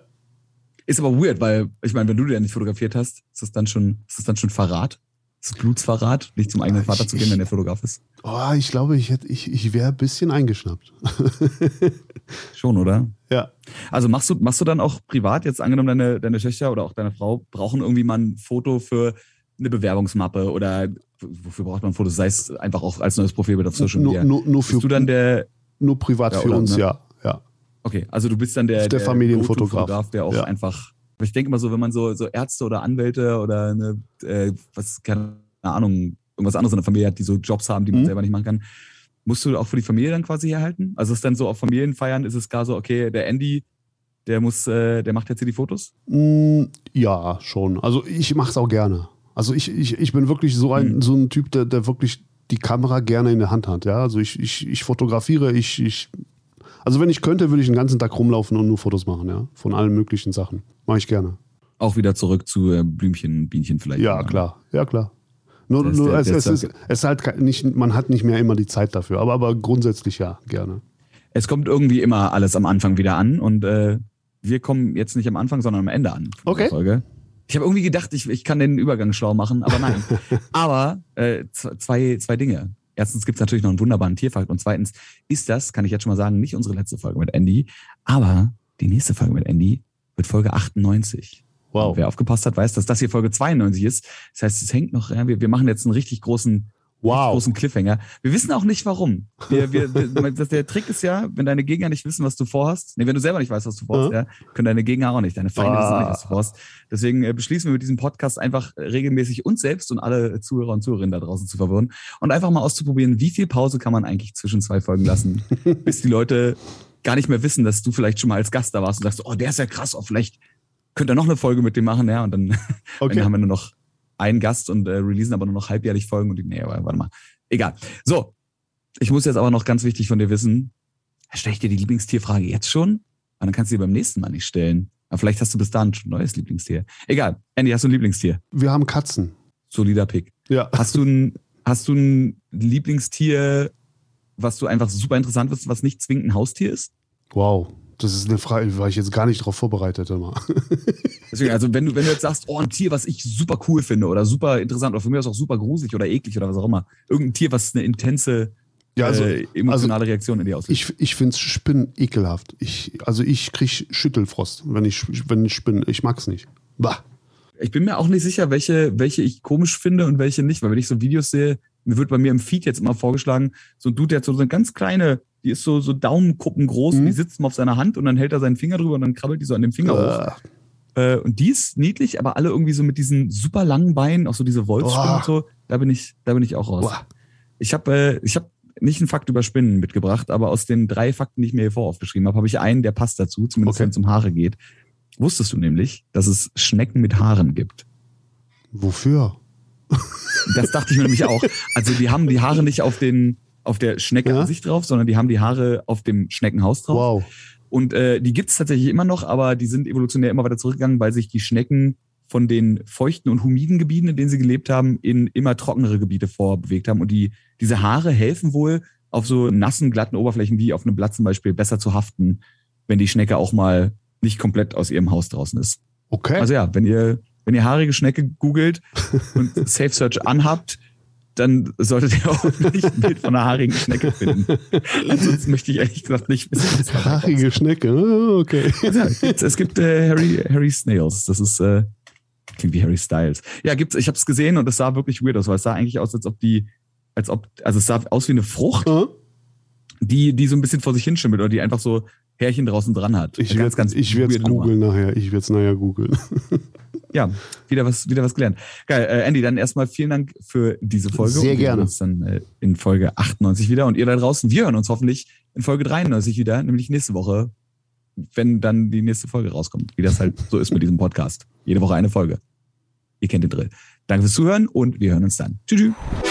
Ist aber weird, weil, ich meine, wenn du den nicht fotografiert hast, ist das dann schon, ist das dann schon Verrat? Ist das Blutsverrat, nicht zum eigenen Vater Ich- zu gehen, wenn der Fotograf ist? Oh, ich glaube, ich, hätte- ich, ich wäre ein bisschen eingeschnappt. [laughs] Schon, oder? ja. Also machst du, machst du dann auch privat, jetzt angenommen, deine, deine Töchter oder auch deine Frau brauchen irgendwie mal ein Foto für eine Bewerbungsmappe oder wofür braucht man Fotos? Sei es einfach auch als neues Profilbild auf Social Nur, Media. nur, nur, für, Bist du dann der, nur privat Ja, für uns, ne? ja. Okay, also du bist dann der, Der Familienfotograf. Go-To-Fotograf, der auch Ja. einfach, ich denke mal so, wenn man so, so Ärzte oder Anwälte oder eine, äh, was, keine Ahnung, irgendwas anderes in der Familie hat, die so Jobs haben, die man Mhm. selber nicht machen kann, musst du auch für die Familie dann quasi herhalten? Also ist dann so auf Familienfeiern, ist es gar so, okay, der Andy, der muss, äh, der macht jetzt hier die Fotos? Mm, Ja, schon. Also ich mache es auch gerne. Also ich, ich, ich bin wirklich so ein, Mhm. so ein Typ, der, der wirklich die Kamera gerne in der Hand hat. Ja, also ich, ich, ich fotografiere, ich, ich, also wenn ich könnte, würde ich den ganzen Tag rumlaufen und nur Fotos machen, ja, von allen möglichen Sachen. Mache ich gerne. Auch wieder zurück zu äh, Blümchen, Bienchen vielleicht. Ja, klar, ja klar. Nur, nur der- es, der es, ist es ist halt nicht, man hat nicht mehr immer die Zeit dafür, aber, aber grundsätzlich ja, gerne. Es kommt irgendwie immer alles am Anfang wieder an und äh, wir kommen jetzt nicht am Anfang, sondern am Ende an. Okay. Folge. Ich habe irgendwie gedacht, ich, ich kann den Übergang schlau machen, aber nein. [laughs] aber äh, zwei, zwei Dinge. Erstens gibt es natürlich noch einen wunderbaren Tierfakt und zweitens ist das, kann ich jetzt schon mal sagen, nicht unsere letzte Folge mit Andy, aber die nächste Folge mit Andy wird Folge 98. Wow. Und wer aufgepasst hat, weiß, dass das hier Folge 92 ist. Das heißt, es hängt noch, ja, wir, wir machen jetzt einen richtig großen Wow. großen Cliffhanger. Wir wissen auch nicht warum. Wir, wir, [laughs] das, der Trick ist ja, wenn deine Gegner nicht wissen, was du vorhast, nee, wenn du selber nicht weißt, was du vorhast, ja, können deine Gegner auch nicht, deine Feinde wissen auch nicht, was du vorhast. Deswegen äh, beschließen wir mit diesem Podcast einfach äh, regelmäßig uns selbst und alle Zuhörer und Zuhörerinnen da draußen zu verwirren und einfach mal auszuprobieren, wie viel Pause kann man eigentlich zwischen zwei Folgen lassen, [laughs] bis die Leute gar nicht mehr wissen, dass du vielleicht schon mal als Gast da warst und sagst, oh, der ist ja krass, oh, vielleicht könnte er noch eine Folge mit dem machen, ja, und dann [laughs] Okay. dann haben wir nur noch einen Gast und äh, releasen aber nur noch halbjährlich Folgen und die, nee, aber warte mal. Egal. So. Ich muss jetzt aber noch ganz wichtig von dir wissen. Stelle ich dir die Lieblingstierfrage jetzt schon? Und dann kannst du die beim nächsten Mal nicht stellen. Aber vielleicht hast du bis dahin schon ein neues Lieblingstier. Egal. Andy, hast du ein Lieblingstier? Wir haben Katzen. Solider Pick. Ja. Hast du ein, hast du ein Lieblingstier, was du einfach super interessant findest, was nicht zwingend ein Haustier ist? Wow. Das ist eine Frage, war ich jetzt gar nicht darauf vorbereitet immer. [laughs] Deswegen, also wenn du, wenn du jetzt sagst, oh, ein Tier, was ich super cool finde oder super interessant oder für mich ist auch super gruselig oder eklig oder was auch immer. Irgendein Tier, was eine intense Ja, also, äh, emotionale Reaktion in dir auslöst. ich, ich finde Spinnen ekelhaft. Ich, also ich kriege Schüttelfrost, wenn ich, wenn ich spinne. Ich mag's nicht. Bah. Ich bin mir auch nicht sicher, welche, welche ich komisch finde und welche nicht, weil wenn ich so Videos sehe, mir wird bei mir im Feed jetzt immer vorgeschlagen, so ein Dude, der hat so eine ganz kleine, die ist so, so Daumenkuppen groß, Mhm. die sitzt mal auf seiner Hand und dann hält er seinen Finger drüber und dann krabbelt die so an dem Finger hoch. Äh, Äh, und die ist niedlich, aber alle irgendwie so mit diesen super langen Beinen, auch so diese Wolfsspinnen und so, da bin ich, da bin ich auch raus. boah. Ich habe äh, ich hab nicht einen Fakt über Spinnen mitgebracht, aber aus den drei Fakten, die ich mir hier voraufgeschrieben habe, habe ich einen, der passt dazu, zumindest Okay. wenn es um Haare geht. Wusstest du nämlich, dass es Schnecken mit Haaren gibt? Wofür? Das dachte ich mir nämlich auch. Also die haben die Haare nicht auf den auf der Schnecke Ja. an sich drauf, sondern die haben die Haare auf dem Schneckenhaus drauf. Wow. Und äh, die gibt's tatsächlich immer noch, aber die sind evolutionär immer weiter zurückgegangen, weil sich die Schnecken von den feuchten und humiden Gebieten, in denen sie gelebt haben, in immer trockenere Gebiete vorbewegt haben. Und die, diese Haare helfen wohl auf so nassen, glatten Oberflächen wie auf einem Blatt zum Beispiel besser zu haften, wenn die Schnecke auch mal nicht komplett aus ihrem Haus draußen ist. Okay. Also ja, wenn ihr, wenn ihr haarige Schnecke googelt und [laughs] Safe Search anhabt, dann solltet ihr auch nicht ein Bild von einer haarigen Schnecke finden. Ansonsten möchte ich ehrlich gesagt nicht wissen, Haarige Schnecke. Ah, okay. ja, es gibt, äh, Harry, Harry Snails. Das ist äh, klingt wie Harry Styles. Ja, gibt's. Ich habe es gesehen und es sah wirklich weird aus, weil es sah eigentlich aus, als ob die, als ob, also es sah aus wie eine Frucht, Ah, die, die so ein bisschen vor sich hinschimmelt oder die einfach so Härchen draußen dran hat. Ich werde ich werd's weirde Nummer. googeln nachher. Ich werde es nachher googeln. [laughs] Ja, wieder was, wieder was gelernt. Geil, äh, Andy, dann erstmal vielen Dank für diese Folge. Sehr und wir gerne. hören uns dann äh, in Folge 98 wieder und ihr da draußen, wir hören uns hoffentlich in Folge 93 wieder, nämlich nächste Woche, wenn dann die nächste Folge rauskommt, wie das halt so ist mit diesem Podcast. Jede Woche eine Folge. Ihr kennt den Drill. Danke fürs Zuhören und wir hören uns dann. Tschüss. tschüss.